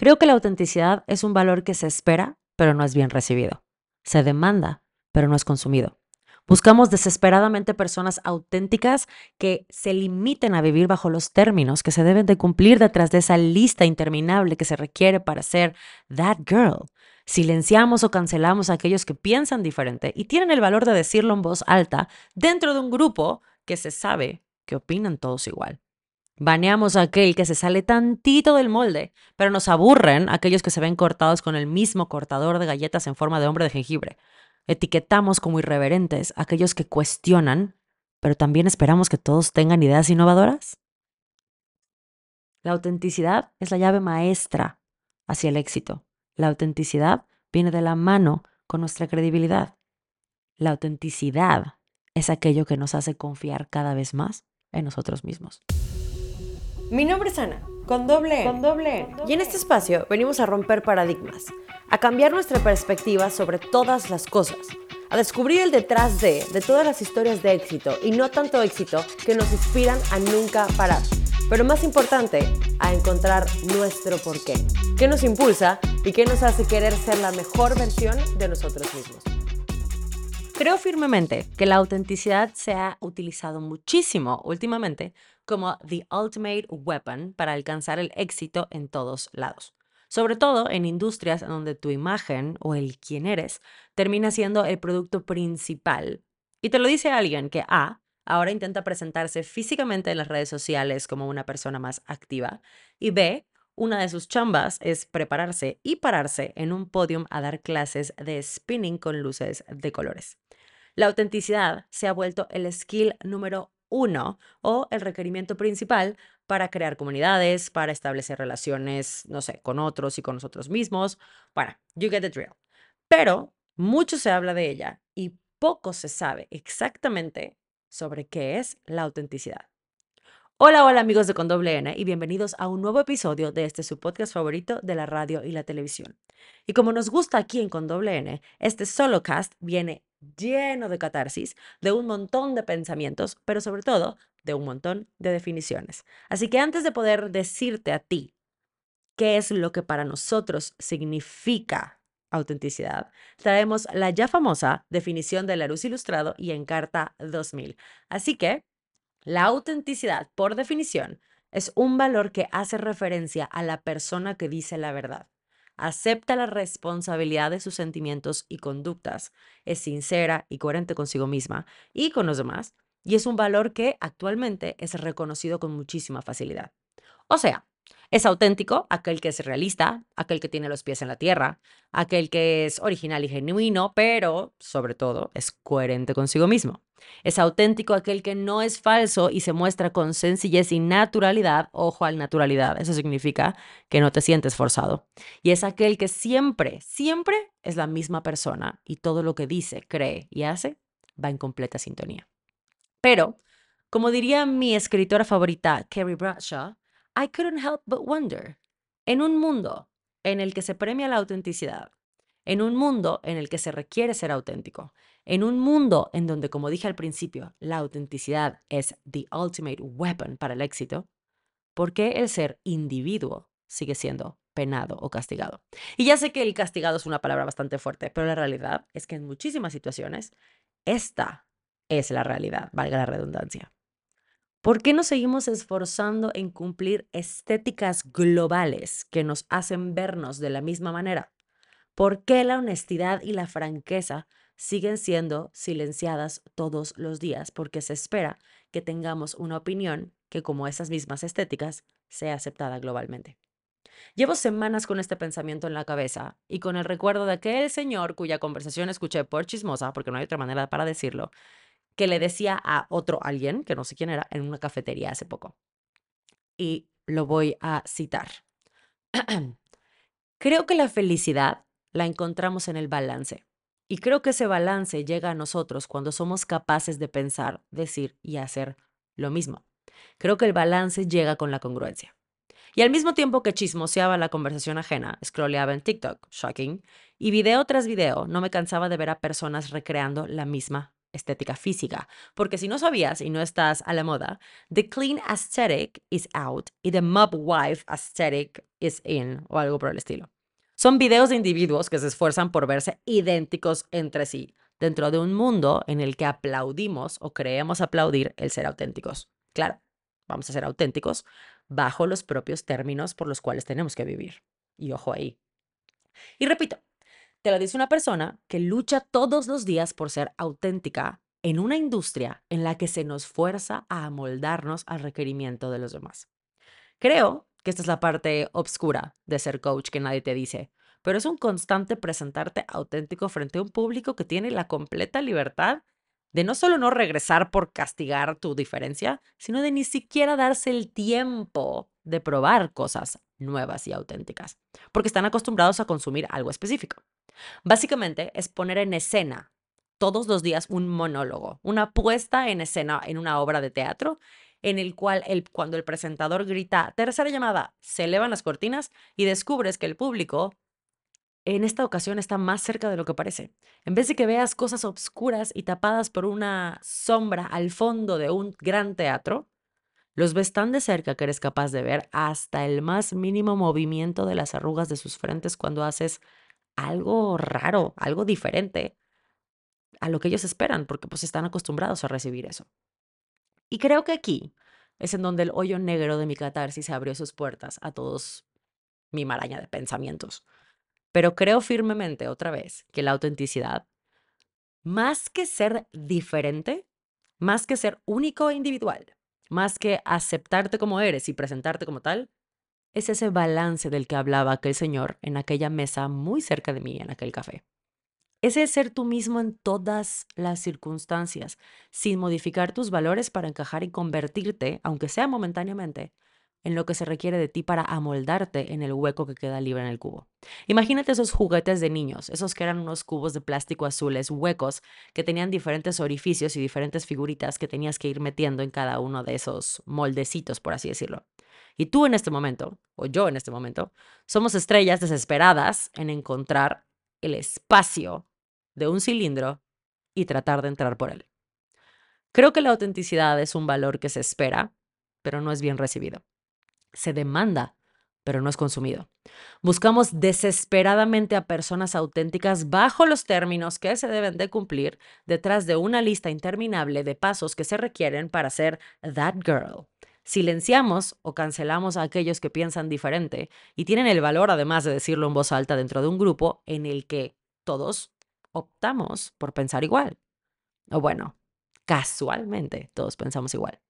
Creo que la autenticidad es un valor que se espera, pero no es bien recibido. Se demanda, pero no es consumido. Buscamos desesperadamente personas auténticas que se limiten a vivir bajo los términos que se deben de cumplir detrás de esa lista interminable que se requiere para ser that girl. Silenciamos o cancelamos a aquellos que piensan diferente y tienen el valor de decirlo en voz alta dentro de un grupo que se sabe que opinan todos igual. Baneamos a aquel que se sale tantito del molde, pero nos aburren aquellos que se ven cortados con el mismo cortador de galletas en forma de hombre de jengibre. Etiquetamos como irreverentes a aquellos que cuestionan, pero también esperamos que todos tengan ideas innovadoras. La autenticidad es la llave maestra hacia el éxito. La autenticidad viene de la mano con nuestra credibilidad. La autenticidad es aquello que nos hace confiar cada vez más en nosotros mismos. Mi nombre es Ana, con doble Con doble Y en este espacio venimos a romper paradigmas a cambiar nuestra perspectiva sobre todas las cosas, a descubrir el detrás de, de todas las historias de éxito y no tanto éxito que nos inspiran a nunca parar. Pero más importante, a encontrar nuestro porqué, qué nos impulsa y qué nos hace querer ser la mejor versión de nosotros mismos. Creo firmemente que la autenticidad se ha utilizado muchísimo últimamente como the ultimate weapon para alcanzar el éxito en todos lados sobre todo en industrias donde tu imagen o el quién eres termina siendo el producto principal. Y te lo dice alguien que A, ahora intenta presentarse físicamente en las redes sociales como una persona más activa, y B, una de sus chambas es prepararse y pararse en un podium a dar clases de spinning con luces de colores. La autenticidad se ha vuelto el skill número uno o el requerimiento principal para crear comunidades, para establecer relaciones, no sé, con otros y con nosotros mismos. Bueno, you get the drill. Pero mucho se habla de ella y poco se sabe exactamente sobre qué es la autenticidad. Hola, hola amigos de Con y bienvenidos a un nuevo episodio de este su podcast favorito de la radio y la televisión. Y como nos gusta aquí en Con este solo cast viene lleno de catarsis, de un montón de pensamientos, pero sobre todo de un montón de definiciones. Así que antes de poder decirte a ti qué es lo que para nosotros significa autenticidad, traemos la ya famosa definición de la luz ilustrado y en carta 2000. Así que la autenticidad, por definición, es un valor que hace referencia a la persona que dice la verdad acepta la responsabilidad de sus sentimientos y conductas, es sincera y coherente consigo misma y con los demás, y es un valor que actualmente es reconocido con muchísima facilidad. O sea, es auténtico aquel que es realista, aquel que tiene los pies en la tierra, aquel que es original y genuino, pero sobre todo es coherente consigo mismo. Es auténtico aquel que no es falso y se muestra con sencillez y naturalidad. Ojo al naturalidad, eso significa que no te sientes forzado. Y es aquel que siempre, siempre es la misma persona y todo lo que dice, cree y hace va en completa sintonía. Pero, como diría mi escritora favorita, Carrie Bradshaw, I couldn't help but wonder. En un mundo en el que se premia la autenticidad, en un mundo en el que se requiere ser auténtico, en un mundo en donde, como dije al principio, la autenticidad es the ultimate weapon para el éxito, ¿por qué el ser individuo sigue siendo penado o castigado? Y ya sé que el castigado es una palabra bastante fuerte, pero la realidad es que en muchísimas situaciones esta es la realidad, valga la redundancia. ¿Por qué nos seguimos esforzando en cumplir estéticas globales que nos hacen vernos de la misma manera? ¿Por qué la honestidad y la franqueza siguen siendo silenciadas todos los días? Porque se espera que tengamos una opinión que, como esas mismas estéticas, sea aceptada globalmente. Llevo semanas con este pensamiento en la cabeza y con el recuerdo de aquel señor cuya conversación escuché por chismosa, porque no hay otra manera para decirlo, que le decía a otro alguien, que no sé quién era, en una cafetería hace poco. Y lo voy a citar. creo que la felicidad la encontramos en el balance. Y creo que ese balance llega a nosotros cuando somos capaces de pensar, decir y hacer lo mismo. Creo que el balance llega con la congruencia. Y al mismo tiempo que chismoseaba la conversación ajena, scrolleaba en TikTok, shocking, y video tras video no me cansaba de ver a personas recreando la misma estética física. Porque si no sabías y no estás a la moda, the clean aesthetic is out y the mob wife aesthetic is in o algo por el estilo. Son videos de individuos que se esfuerzan por verse idénticos entre sí, dentro de un mundo en el que aplaudimos o creemos aplaudir el ser auténticos. Claro, vamos a ser auténticos bajo los propios términos por los cuales tenemos que vivir. Y ojo ahí. Y repito, te lo dice una persona que lucha todos los días por ser auténtica en una industria en la que se nos fuerza a amoldarnos al requerimiento de los demás. Creo que esta es la parte obscura de ser coach que nadie te dice, pero es un constante presentarte auténtico frente a un público que tiene la completa libertad de no solo no regresar por castigar tu diferencia, sino de ni siquiera darse el tiempo de probar cosas nuevas y auténticas, porque están acostumbrados a consumir algo específico. Básicamente es poner en escena todos los días un monólogo, una puesta en escena en una obra de teatro en el cual el, cuando el presentador grita tercera llamada, se elevan las cortinas y descubres que el público en esta ocasión está más cerca de lo que parece. En vez de que veas cosas oscuras y tapadas por una sombra al fondo de un gran teatro, los ves tan de cerca que eres capaz de ver hasta el más mínimo movimiento de las arrugas de sus frentes cuando haces algo raro, algo diferente a lo que ellos esperan, porque pues están acostumbrados a recibir eso. Y creo que aquí es en donde el hoyo negro de mi catarsis abrió sus puertas a todos mi maraña de pensamientos. Pero creo firmemente, otra vez, que la autenticidad, más que ser diferente, más que ser único e individual, más que aceptarte como eres y presentarte como tal, es ese balance del que hablaba aquel señor en aquella mesa muy cerca de mí, en aquel café. Es el ser tú mismo en todas las circunstancias, sin modificar tus valores para encajar y convertirte, aunque sea momentáneamente, en lo que se requiere de ti para amoldarte en el hueco que queda libre en el cubo. Imagínate esos juguetes de niños, esos que eran unos cubos de plástico azules, huecos, que tenían diferentes orificios y diferentes figuritas que tenías que ir metiendo en cada uno de esos moldecitos, por así decirlo. Y tú en este momento, o yo en este momento, somos estrellas desesperadas en encontrar el espacio de un cilindro y tratar de entrar por él. Creo que la autenticidad es un valor que se espera, pero no es bien recibido. Se demanda, pero no es consumido. Buscamos desesperadamente a personas auténticas bajo los términos que se deben de cumplir detrás de una lista interminable de pasos que se requieren para ser that girl, Silenciamos o cancelamos a aquellos que piensan diferente y tienen el valor, además de decirlo en voz alta, dentro de un grupo en el que todos optamos por pensar igual. O bueno, casualmente todos pensamos igual.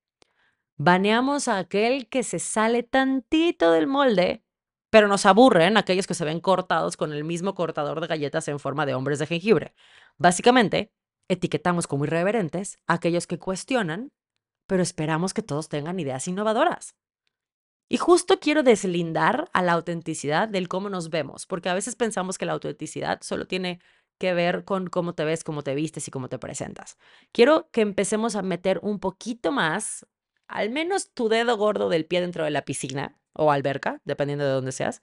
Baneamos a aquel que se sale tantito del molde, pero nos aburren aquellos que se ven cortados con el mismo cortador de galletas en forma de hombres de jengibre. Básicamente, etiquetamos como irreverentes a aquellos que cuestionan pero esperamos que todos tengan ideas innovadoras. Y justo quiero deslindar a la autenticidad del cómo nos vemos, porque a veces pensamos que la autenticidad solo tiene que ver con cómo te ves, cómo te vistes y cómo te presentas. Quiero que empecemos a meter un poquito más, al menos tu dedo gordo del pie dentro de la piscina o alberca, dependiendo de dónde seas,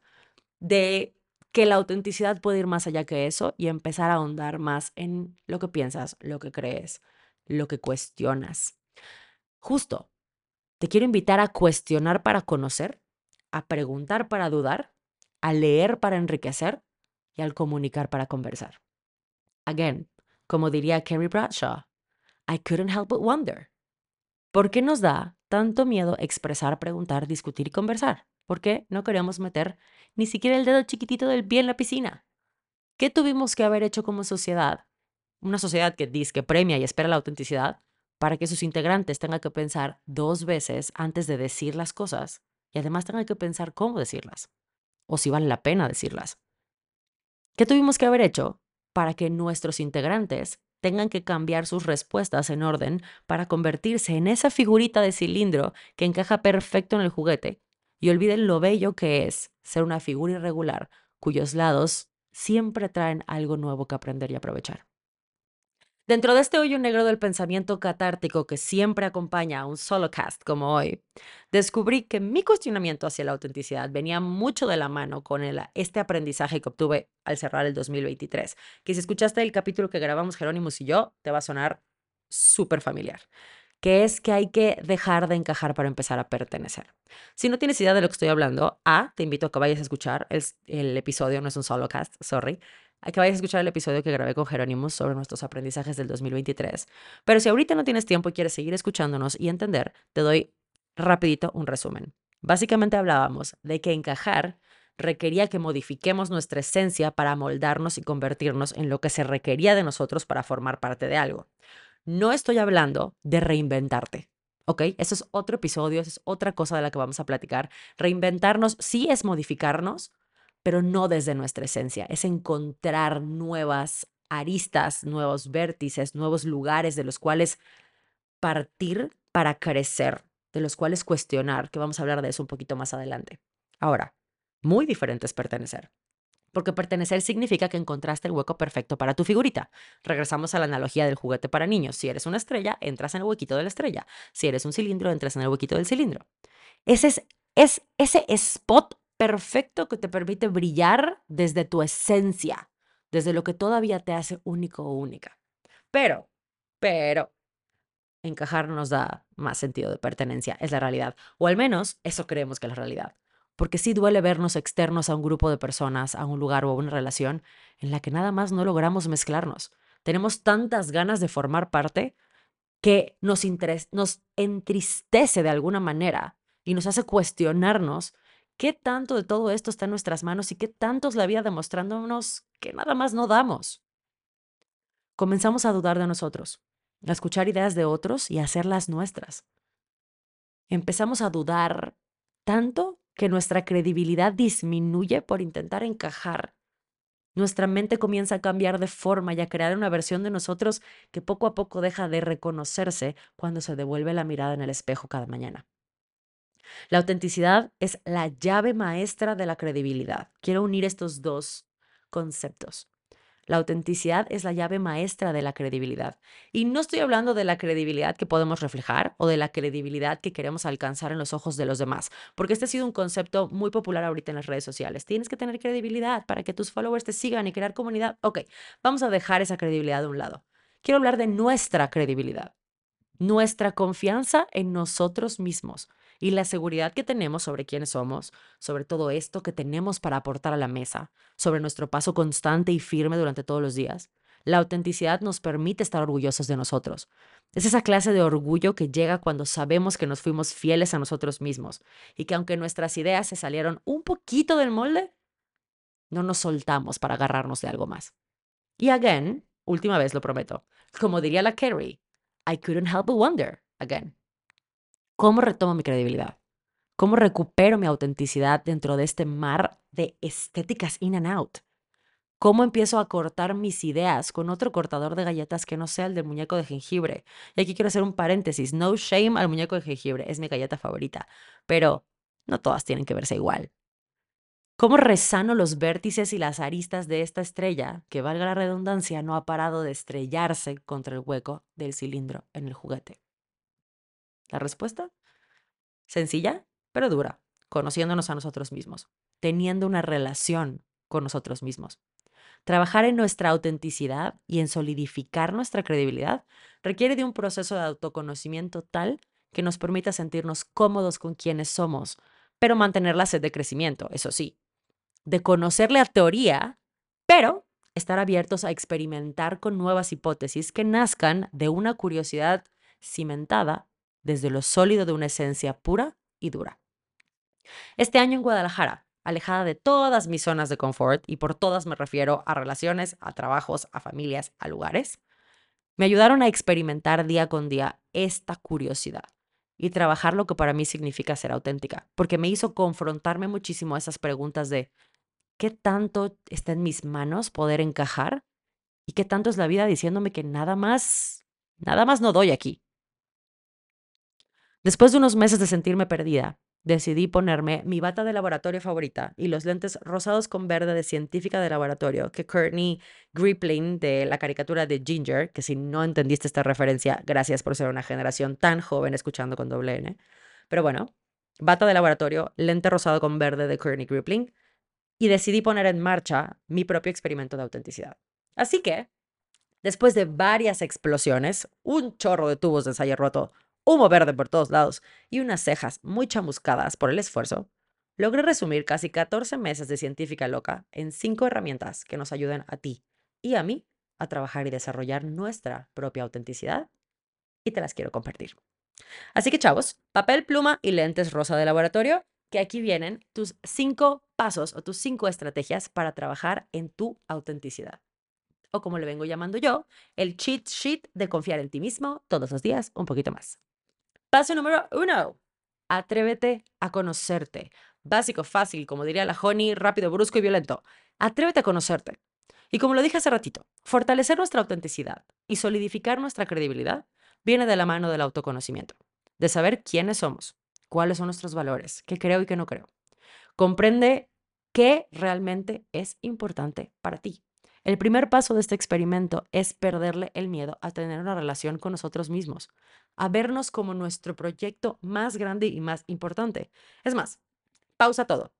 de que la autenticidad puede ir más allá que eso y empezar a ahondar más en lo que piensas, lo que crees, lo que cuestionas. Justo, te quiero invitar a cuestionar para conocer, a preguntar para dudar, a leer para enriquecer y al comunicar para conversar. Again, como diría Carrie Bradshaw, I couldn't help but wonder. ¿Por qué nos da tanto miedo expresar, preguntar, discutir y conversar? ¿Por qué no queríamos meter ni siquiera el dedo chiquitito del pie en la piscina? ¿Qué tuvimos que haber hecho como sociedad? Una sociedad que dice que premia y espera la autenticidad para que sus integrantes tengan que pensar dos veces antes de decir las cosas y además tengan que pensar cómo decirlas o si vale la pena decirlas. ¿Qué tuvimos que haber hecho para que nuestros integrantes tengan que cambiar sus respuestas en orden para convertirse en esa figurita de cilindro que encaja perfecto en el juguete y olviden lo bello que es ser una figura irregular cuyos lados siempre traen algo nuevo que aprender y aprovechar? Dentro de este hoyo negro del pensamiento catártico que siempre acompaña a un solo cast como hoy, descubrí que mi cuestionamiento hacia la autenticidad venía mucho de la mano con este aprendizaje que obtuve al cerrar el 2023. Que si escuchaste el capítulo que grabamos Jerónimos y yo, te va a sonar súper familiar, que es que hay que dejar de encajar para empezar a pertenecer. Si no tienes idea de lo que estoy hablando, A, te invito a que vayas a escuchar el, el episodio, no es un solo cast, sorry, a que vayas a escuchar el episodio que grabé con Jerónimo sobre nuestros aprendizajes del 2023. Pero si ahorita no tienes tiempo y quieres seguir escuchándonos y entender, te doy rapidito un resumen. Básicamente hablábamos de que encajar requería que modifiquemos nuestra esencia para moldarnos y convertirnos en lo que se requería de nosotros para formar parte de algo. No estoy hablando de reinventarte. ¿Ok? Eso es otro episodio, eso es otra cosa de la que vamos a platicar. Reinventarnos sí es modificarnos, pero no desde nuestra esencia. Es encontrar nuevas aristas, nuevos vértices, nuevos lugares de los cuales partir para crecer, de los cuales cuestionar, que vamos a hablar de eso un poquito más adelante. Ahora, muy diferente es pertenecer. Porque pertenecer significa que encontraste el hueco perfecto para tu figurita. Regresamos a la analogía del juguete para niños. Si eres una estrella, entras en el huequito de la estrella. Si eres un cilindro, entras en el huequito del cilindro. Ese es, es ese spot perfecto que te permite brillar desde tu esencia, desde lo que todavía te hace único o única. Pero, pero, encajar nos da más sentido de pertenencia, es la realidad. O al menos eso creemos que es la realidad. Porque sí duele vernos externos a un grupo de personas, a un lugar o a una relación en la que nada más no logramos mezclarnos. Tenemos tantas ganas de formar parte que nos, nos entristece de alguna manera y nos hace cuestionarnos qué tanto de todo esto está en nuestras manos y qué tanto es la vida demostrándonos que nada más no damos. Comenzamos a dudar de nosotros, a escuchar ideas de otros y a hacerlas nuestras. Empezamos a dudar tanto que nuestra credibilidad disminuye por intentar encajar. Nuestra mente comienza a cambiar de forma y a crear una versión de nosotros que poco a poco deja de reconocerse cuando se devuelve la mirada en el espejo cada mañana. La autenticidad es la llave maestra de la credibilidad. Quiero unir estos dos conceptos. La autenticidad es la llave maestra de la credibilidad. Y no estoy hablando de la credibilidad que podemos reflejar o de la credibilidad que queremos alcanzar en los ojos de los demás, porque este ha sido un concepto muy popular ahorita en las redes sociales. Tienes que tener credibilidad para que tus followers te sigan y crear comunidad. Ok, vamos a dejar esa credibilidad de un lado. Quiero hablar de nuestra credibilidad, nuestra confianza en nosotros mismos y la seguridad que tenemos sobre quiénes somos, sobre todo esto que tenemos para aportar a la mesa, sobre nuestro paso constante y firme durante todos los días. La autenticidad nos permite estar orgullosos de nosotros. Es esa clase de orgullo que llega cuando sabemos que nos fuimos fieles a nosotros mismos y que aunque nuestras ideas se salieron un poquito del molde, no nos soltamos para agarrarnos de algo más. Y again, última vez lo prometo, como diría la Carrie, I couldn't help but wonder again. ¿Cómo retomo mi credibilidad? ¿Cómo recupero mi autenticidad dentro de este mar de estéticas in and out? ¿Cómo empiezo a cortar mis ideas con otro cortador de galletas que no sea el del muñeco de jengibre? Y aquí quiero hacer un paréntesis. No shame al muñeco de jengibre, es mi galleta favorita. Pero no todas tienen que verse igual. ¿Cómo resano los vértices y las aristas de esta estrella, que valga la redundancia, no ha parado de estrellarse contra el hueco del cilindro en el juguete? La respuesta, sencilla, pero dura, conociéndonos a nosotros mismos, teniendo una relación con nosotros mismos. Trabajar en nuestra autenticidad y en solidificar nuestra credibilidad requiere de un proceso de autoconocimiento tal que nos permita sentirnos cómodos con quienes somos, pero mantener la sed de crecimiento, eso sí, de conocer la teoría, pero estar abiertos a experimentar con nuevas hipótesis que nazcan de una curiosidad cimentada desde lo sólido de una esencia pura y dura. Este año en Guadalajara, alejada de todas mis zonas de confort, y por todas me refiero a relaciones, a trabajos, a familias, a lugares, me ayudaron a experimentar día con día esta curiosidad y trabajar lo que para mí significa ser auténtica, porque me hizo confrontarme muchísimo a esas preguntas de ¿qué tanto está en mis manos poder encajar? ¿Y qué tanto es la vida diciéndome que nada más, nada más no doy aquí? Después de unos meses de sentirme perdida, decidí ponerme mi bata de laboratorio favorita y los lentes rosados con verde de científica de laboratorio que Courtney Grippling de la caricatura de Ginger, que si no entendiste esta referencia, gracias por ser una generación tan joven escuchando con doble N. Pero bueno, bata de laboratorio, lente rosado con verde de Courtney Grippling y decidí poner en marcha mi propio experimento de autenticidad. Así que Después de varias explosiones, un chorro de tubos de ensayo roto, humo verde por todos lados y unas cejas muy chamuscadas por el esfuerzo, logré resumir casi 14 meses de científica loca en cinco herramientas que nos ayuden a ti y a mí a trabajar y desarrollar nuestra propia autenticidad y te las quiero compartir. Así que chavos, papel, pluma y lentes rosa de laboratorio, que aquí vienen tus cinco pasos o tus cinco estrategias para trabajar en tu autenticidad. O como le vengo llamando yo, el cheat sheet de confiar en ti mismo todos los días un poquito más. Paso número uno. Atrévete a conocerte. Básico, fácil, como diría la Honey, rápido, brusco y violento. Atrévete a conocerte. Y como lo dije hace ratito, fortalecer nuestra autenticidad y solidificar nuestra credibilidad viene de la mano del autoconocimiento, de saber quiénes somos, cuáles son nuestros valores, qué creo y qué no creo. Comprende qué realmente es importante para ti. El primer paso de este experimento es perderle el miedo a tener una relación con nosotros mismos, a vernos como nuestro proyecto más grande y más importante. Es más, pausa todo.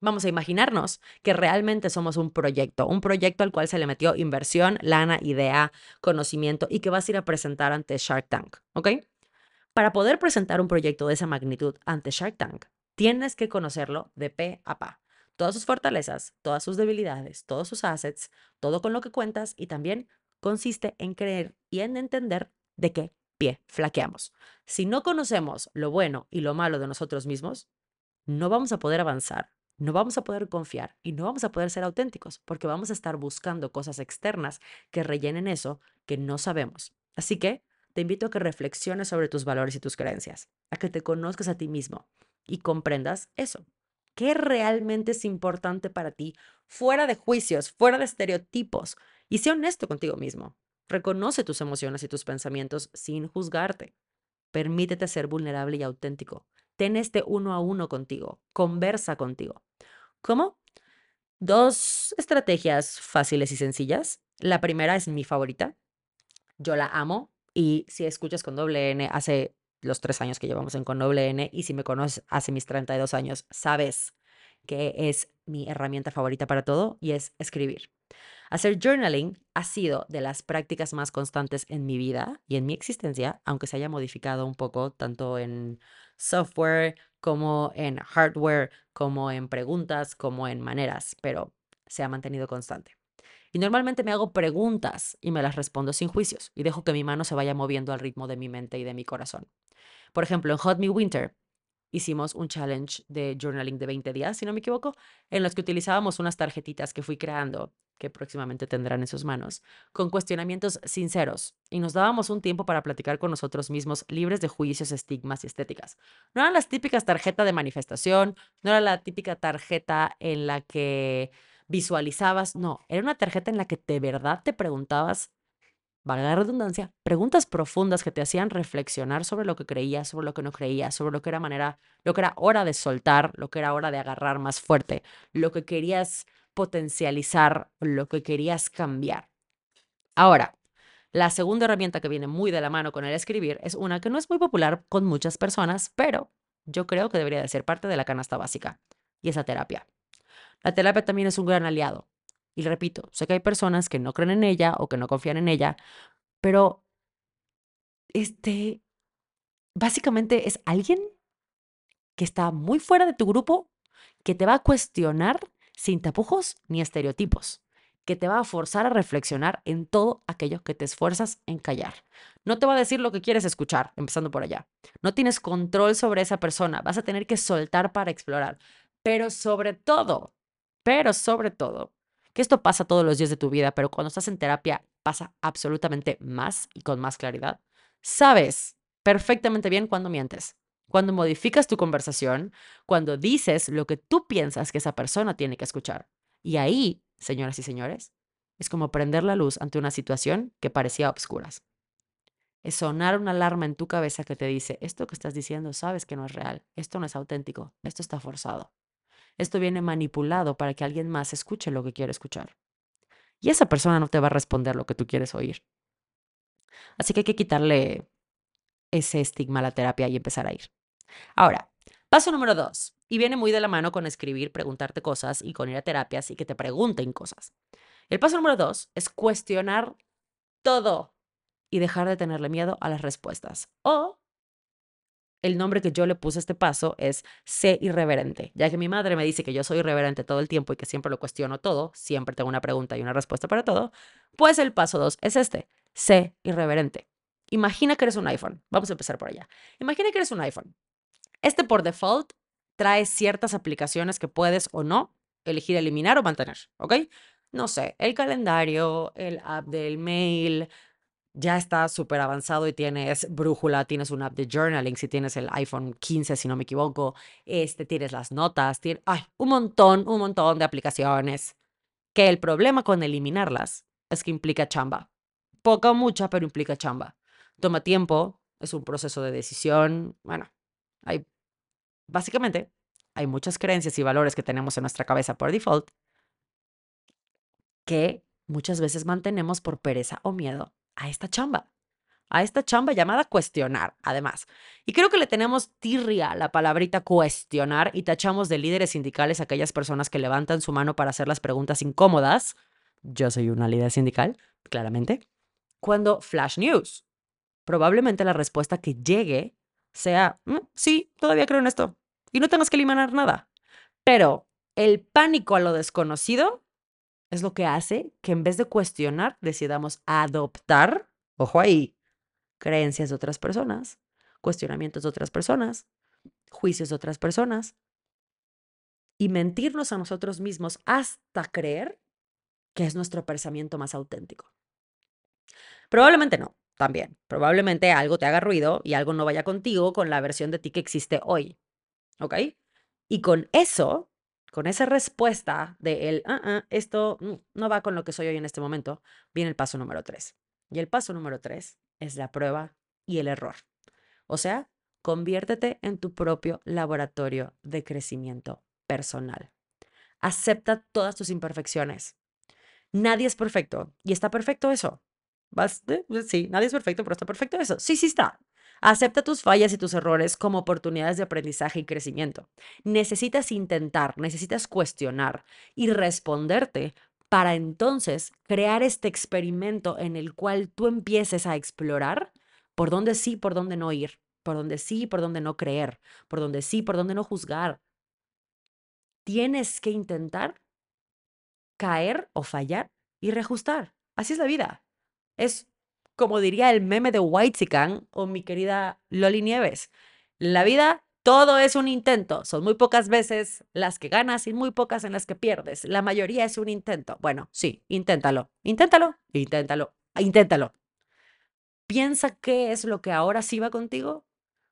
Vamos a imaginarnos que realmente somos un proyecto, un proyecto al cual se le metió inversión, lana, idea, conocimiento y que vas a ir a presentar ante Shark Tank, ¿ok? Para poder presentar un proyecto de esa magnitud ante Shark Tank, tienes que conocerlo de pe a pa. Todas sus fortalezas, todas sus debilidades, todos sus assets, todo con lo que cuentas y también consiste en creer y en entender de qué pie flaqueamos. Si no conocemos lo bueno y lo malo de nosotros mismos, no vamos a poder avanzar, no vamos a poder confiar y no vamos a poder ser auténticos porque vamos a estar buscando cosas externas que rellenen eso que no sabemos. Así que te invito a que reflexiones sobre tus valores y tus creencias, a que te conozcas a ti mismo y comprendas eso. ¿Qué realmente es importante para ti fuera de juicios, fuera de estereotipos? Y sé honesto contigo mismo. Reconoce tus emociones y tus pensamientos sin juzgarte. Permítete ser vulnerable y auténtico. Ten este uno a uno contigo. Conversa contigo. ¿Cómo? Dos estrategias fáciles y sencillas. La primera es mi favorita. Yo la amo y si escuchas con doble N hace los tres años que llevamos en con doble N y si me conoces hace mis 32 años, sabes que es mi herramienta favorita para todo y es escribir. Hacer journaling ha sido de las prácticas más constantes en mi vida y en mi existencia, aunque se haya modificado un poco tanto en software como en hardware, como en preguntas, como en maneras, pero se ha mantenido constante. Y normalmente me hago preguntas y me las respondo sin juicios y dejo que mi mano se vaya moviendo al ritmo de mi mente y de mi corazón. Por ejemplo, en Hot Me Winter hicimos un challenge de journaling de 20 días, si no me equivoco, en los que utilizábamos unas tarjetitas que fui creando, que próximamente tendrán en sus manos, con cuestionamientos sinceros y nos dábamos un tiempo para platicar con nosotros mismos libres de juicios, estigmas y estéticas. No eran las típicas tarjetas de manifestación, no era la típica tarjeta en la que visualizabas, no, era una tarjeta en la que de verdad te preguntabas, valga la redundancia, preguntas profundas que te hacían reflexionar sobre lo que creías, sobre lo que no creías, sobre lo que era manera, lo que era hora de soltar, lo que era hora de agarrar más fuerte, lo que querías potencializar, lo que querías cambiar. Ahora, la segunda herramienta que viene muy de la mano con el escribir es una que no es muy popular con muchas personas, pero yo creo que debería de ser parte de la canasta básica, y esa terapia. La terapia también es un gran aliado. Y repito, sé que hay personas que no creen en ella o que no confían en ella, pero este básicamente es alguien que está muy fuera de tu grupo, que te va a cuestionar sin tapujos ni estereotipos, que te va a forzar a reflexionar en todo aquello que te esfuerzas en callar. No te va a decir lo que quieres escuchar, empezando por allá. No tienes control sobre esa persona, vas a tener que soltar para explorar. Pero sobre todo, pero sobre todo, que esto pasa todos los días de tu vida, pero cuando estás en terapia pasa absolutamente más y con más claridad. Sabes perfectamente bien cuando mientes, cuando modificas tu conversación, cuando dices lo que tú piensas que esa persona tiene que escuchar. Y ahí, señoras y señores, es como prender la luz ante una situación que parecía a obscuras. Es sonar una alarma en tu cabeza que te dice, esto que estás diciendo sabes que no es real, esto no es auténtico, esto está forzado. Esto viene manipulado para que alguien más escuche lo que quiere escuchar. Y esa persona no te va a responder lo que tú quieres oír. Así que hay que quitarle ese estigma a la terapia y empezar a ir. Ahora, paso número dos. Y viene muy de la mano con escribir, preguntarte cosas y con ir a terapias y que te pregunten cosas. El paso número dos es cuestionar todo y dejar de tenerle miedo a las respuestas. O el nombre que yo le puse a este paso es sé irreverente, ya que mi madre me dice que yo soy irreverente todo el tiempo y que siempre lo cuestiono todo, siempre tengo una pregunta y una respuesta para todo, pues el paso dos es este, sé irreverente. Imagina que eres un iPhone, vamos a empezar por allá. Imagina que eres un iPhone. Este por default trae ciertas aplicaciones que puedes o no elegir eliminar o mantener, ¿ok? No sé, el calendario, el app del mail, ya está súper avanzado y tienes brújula, tienes una app de journaling, si tienes el iPhone 15, si no me equivoco, este, tienes las notas, tienes, un montón, un montón de aplicaciones. Que el problema con eliminarlas es que implica chamba. Poca o mucha, pero implica chamba. Toma tiempo, es un proceso de decisión. Bueno, hay, básicamente, hay muchas creencias y valores que tenemos en nuestra cabeza por default que muchas veces mantenemos por pereza o miedo a esta chamba, a esta chamba llamada cuestionar, además. Y creo que le tenemos tirria la palabrita cuestionar y tachamos de líderes sindicales a aquellas personas que levantan su mano para hacer las preguntas incómodas. Yo soy una líder sindical, claramente. Cuando flash news, probablemente la respuesta que llegue sea, mm, sí, todavía creo en esto. Y no tengas que eliminar nada. Pero el pánico a lo desconocido es lo que hace que en vez de cuestionar, decidamos adoptar, ojo ahí, creencias de otras personas, cuestionamientos de otras personas, juicios de otras personas, y mentirnos a nosotros mismos hasta creer que es nuestro pensamiento más auténtico. Probablemente no, también. Probablemente algo te haga ruido y algo no vaya contigo con la versión de ti que existe hoy. ¿Ok? Y con eso con esa respuesta de el, ah, esto no va con lo que soy hoy en este momento, viene el paso número tres. Y el paso número tres es la prueba y el error. O sea, conviértete en tu propio laboratorio de crecimiento personal. Acepta todas tus imperfecciones. Nadie es perfecto y está perfecto eso. Eh, sí, nadie es perfecto, pero está perfecto eso. Sí, sí está. Acepta tus fallas y tus errores como oportunidades de aprendizaje y crecimiento. Necesitas intentar, necesitas cuestionar y responderte para entonces crear este experimento en el cual tú empieces a explorar por dónde sí, por dónde no ir, por dónde sí, por dónde no creer, por dónde sí, por dónde no juzgar. Tienes que intentar caer o fallar y reajustar. Así es la vida. Es como diría el meme de Whitezican o mi querida Loli Nieves. la vida todo es un intento. Son muy pocas veces las que ganas y muy pocas en las que pierdes. La mayoría es un intento. Bueno, sí, inténtalo. Inténtalo, inténtalo, inténtalo. Piensa qué es lo que ahora sí va contigo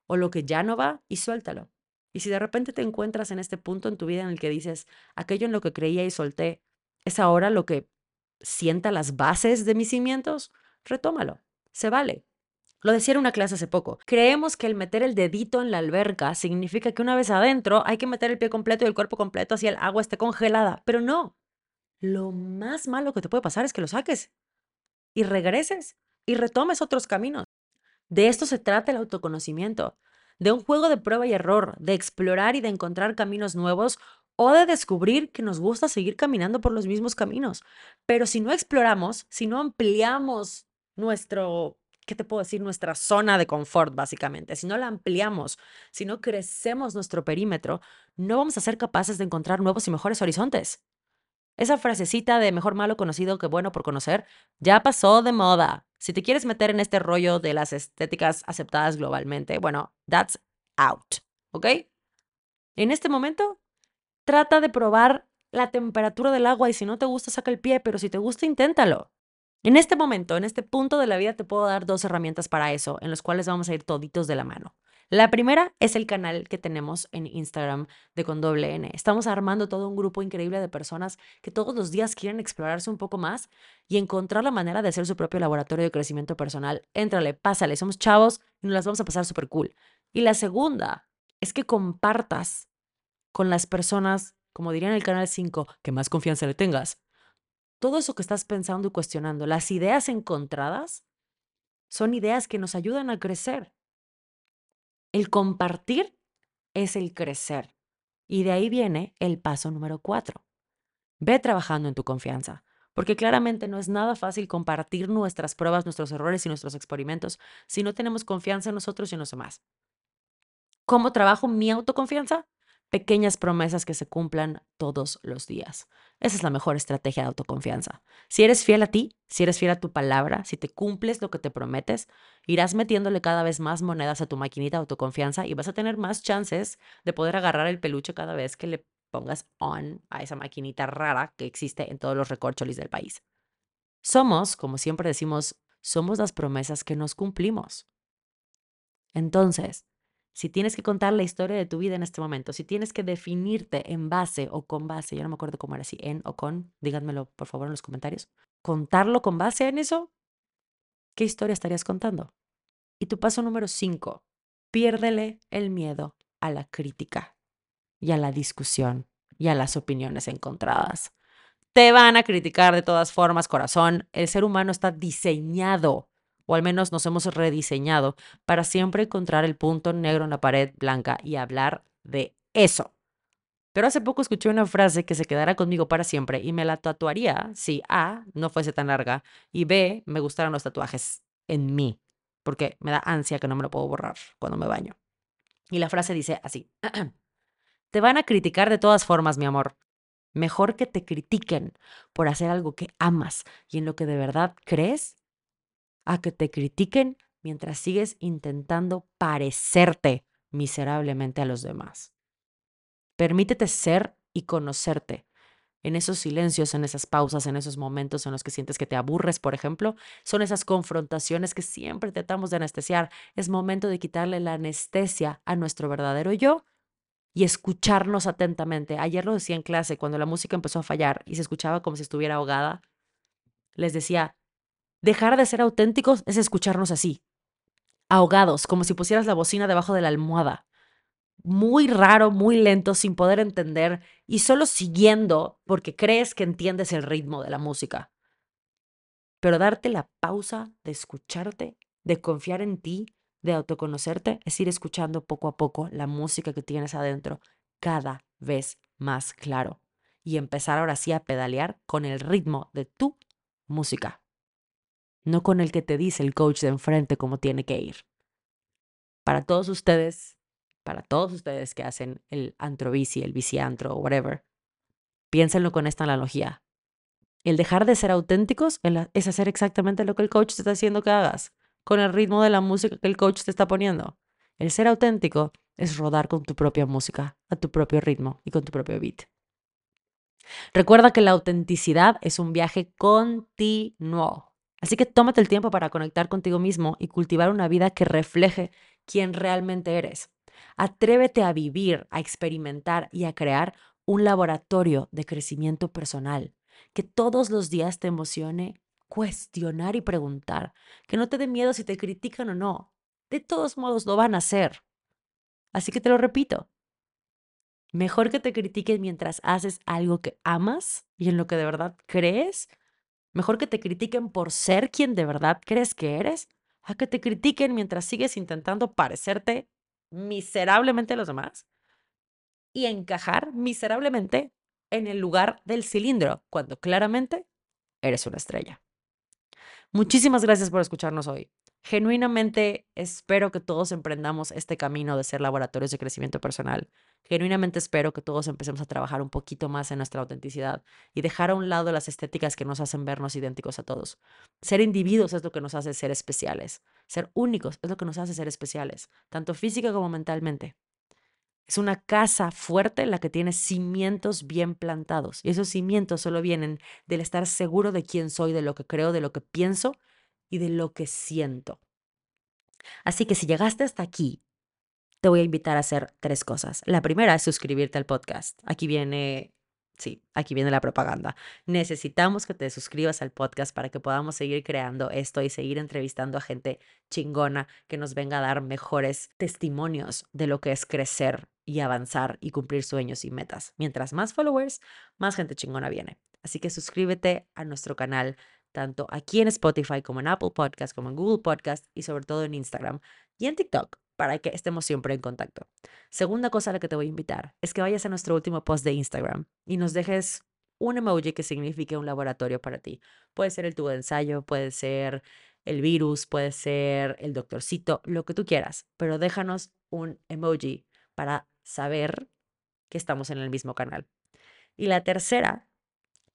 o lo que ya no va y suéltalo. Y si de repente te encuentras en este punto en tu vida en el que dices, aquello en lo que creía y solté, es ahora lo que sienta las bases de mis cimientos, retómalo. Se vale. Lo decía en una clase hace poco. Creemos que el meter el dedito en la alberca significa que una vez adentro hay que meter el pie completo y el cuerpo completo así el agua esté congelada. Pero no. Lo más malo que te puede pasar es que lo saques y regreses y retomes otros caminos. De esto se trata el autoconocimiento, de un juego de prueba y error, de explorar y de encontrar caminos nuevos o de descubrir que nos gusta seguir caminando por los mismos caminos. Pero si no exploramos, si no ampliamos nuestro, ¿qué te puedo decir? Nuestra zona de confort, básicamente. Si no la ampliamos, si no crecemos nuestro perímetro, no vamos a ser capaces de encontrar nuevos y mejores horizontes. Esa frasecita de mejor malo conocido que bueno por conocer ya pasó de moda. Si te quieres meter en este rollo de las estéticas aceptadas globalmente, bueno, that's out, ¿ok? En este momento, trata de probar la temperatura del agua y si no te gusta, saca el pie, pero si te gusta, inténtalo. En este momento, en este punto de la vida, te puedo dar dos herramientas para eso, en los cuales vamos a ir toditos de la mano. La primera es el canal que tenemos en Instagram de con doble N. Estamos armando todo un grupo increíble de personas que todos los días quieren explorarse un poco más y encontrar la manera de hacer su propio laboratorio de crecimiento personal. Éntrale, pásale, somos chavos y nos las vamos a pasar súper cool. Y la segunda es que compartas con las personas, como diría en el canal 5, que más confianza le tengas, todo eso que estás pensando y cuestionando, las ideas encontradas, son ideas que nos ayudan a crecer. El compartir es el crecer. Y de ahí viene el paso número cuatro. Ve trabajando en tu confianza, porque claramente no es nada fácil compartir nuestras pruebas, nuestros errores y nuestros experimentos si no tenemos confianza en nosotros y en los demás. ¿Cómo trabajo mi autoconfianza? Pequeñas promesas que se cumplan todos los días. Esa es la mejor estrategia de autoconfianza. Si eres fiel a ti, si eres fiel a tu palabra, si te cumples lo que te prometes, irás metiéndole cada vez más monedas a tu maquinita de autoconfianza y vas a tener más chances de poder agarrar el peluche cada vez que le pongas on a esa maquinita rara que existe en todos los recorcholis del país. Somos, como siempre decimos, somos las promesas que nos cumplimos. Entonces, si tienes que contar la historia de tu vida en este momento, si tienes que definirte en base o con base, yo no me acuerdo cómo era, si en o con, díganmelo por favor en los comentarios, contarlo con base en eso, ¿qué historia estarías contando? Y tu paso número 5, piérdele el miedo a la crítica y a la discusión y a las opiniones encontradas. Te van a criticar de todas formas, corazón. El ser humano está diseñado, o al menos nos hemos rediseñado, para siempre encontrar el punto negro en la pared blanca y hablar de eso. Pero hace poco escuché una frase que se quedará conmigo para siempre y me la tatuaría si A, no fuese tan larga y B, me gustaran los tatuajes en mí, porque me da ansia que no me lo puedo borrar cuando me baño. Y la frase dice así. Te van a criticar de todas formas, mi amor. Mejor que te critiquen por hacer algo que amas y en lo que de verdad crees, a que te critiquen mientras sigues intentando parecerte miserablemente a los demás. Permítete ser y conocerte. En esos silencios, en esas pausas, en esos momentos en los que sientes que te aburres, por ejemplo, son esas confrontaciones que siempre tratamos de anestesiar. Es momento de quitarle la anestesia a nuestro verdadero yo y escucharnos atentamente. Ayer lo decía en clase, cuando la música empezó a fallar y se escuchaba como si estuviera ahogada, les decía, dejar de ser auténticos es escucharnos así, ahogados, como si pusieras la bocina debajo de la almohada. Muy raro, muy lento, sin poder entender y solo siguiendo porque crees que entiendes el ritmo de la música. Pero darte la pausa de escucharte, de confiar en ti, de autoconocerte es ir escuchando poco a poco la música que tienes adentro cada vez más claro y empezar ahora sí a pedalear con el ritmo de tu música, no con el que te dice el coach de enfrente cómo tiene que ir. Para todos ustedes, para todos ustedes que hacen el antro bici, el bici antro o whatever, piénsenlo con esta analogía. El dejar de ser auténticos es hacer exactamente lo que el coach te está diciendo que hagas con el ritmo de la música que el coach te está poniendo. El ser auténtico es rodar con tu propia música, a tu propio ritmo y con tu propio beat. Recuerda que la autenticidad es un viaje continuo. Así que tómate el tiempo para conectar contigo mismo y cultivar una vida que refleje quién realmente eres. Atrévete a vivir, a experimentar y a crear un laboratorio de crecimiento personal que todos los días te emocione cuestionar y preguntar, que no te dé miedo si te critican o no. De todos modos lo van a hacer. Así que te lo repito. Mejor que te critiquen mientras haces algo que amas y en lo que de verdad crees. Mejor que te critiquen por ser quien de verdad crees que eres, a que te critiquen mientras sigues intentando parecerte miserablemente a los demás y encajar miserablemente en el lugar del cilindro, cuando claramente eres una estrella. Muchísimas gracias por escucharnos hoy. Genuinamente espero que todos emprendamos este camino de ser laboratorios de crecimiento personal. Genuinamente espero que todos empecemos a trabajar un poquito más en nuestra autenticidad y dejar a un lado las estéticas que nos hacen vernos idénticos a todos. Ser individuos es lo que nos hace ser especiales. Ser únicos es lo que nos hace ser especiales, tanto física como mentalmente. Es una casa fuerte la que tiene cimientos bien plantados. Y esos cimientos solo vienen del estar seguro de quién soy, de lo que creo, de lo que pienso y de lo que siento. Así que si llegaste hasta aquí, te voy a invitar a hacer tres cosas. La primera es suscribirte al podcast. Aquí viene Sí, aquí viene la propaganda. Necesitamos que te suscribas al podcast para que podamos seguir creando esto y seguir entrevistando a gente chingona que nos venga a dar mejores testimonios de lo que es crecer y avanzar y cumplir sueños y metas. Mientras más followers, más gente chingona viene. Así que suscríbete a nuestro canal, tanto aquí en Spotify como en Apple Podcast, como en Google Podcast y sobre todo en Instagram y en TikTok para que estemos siempre en contacto. Segunda cosa a la que te voy a invitar es que vayas a nuestro último post de Instagram y nos dejes un emoji que signifique un laboratorio para ti. Puede ser el tubo de ensayo, puede ser el virus, puede ser el doctorcito, lo que tú quieras, pero déjanos un emoji para saber que estamos en el mismo canal. Y la tercera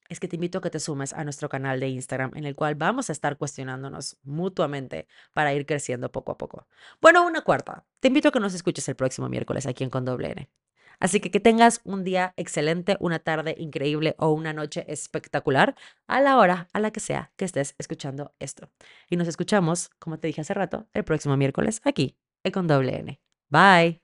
es que te invito a que te sumes a nuestro canal de Instagram en el cual vamos a estar cuestionándonos mutuamente para ir creciendo poco a poco. Bueno, una cuarta. Te invito a que nos escuches el próximo miércoles aquí en Con Doble N. Así que que tengas un día excelente, una tarde increíble o una noche espectacular a la hora a la que sea que estés escuchando esto. Y nos escuchamos, como te dije hace rato, el próximo miércoles aquí en Con Doble N. Bye.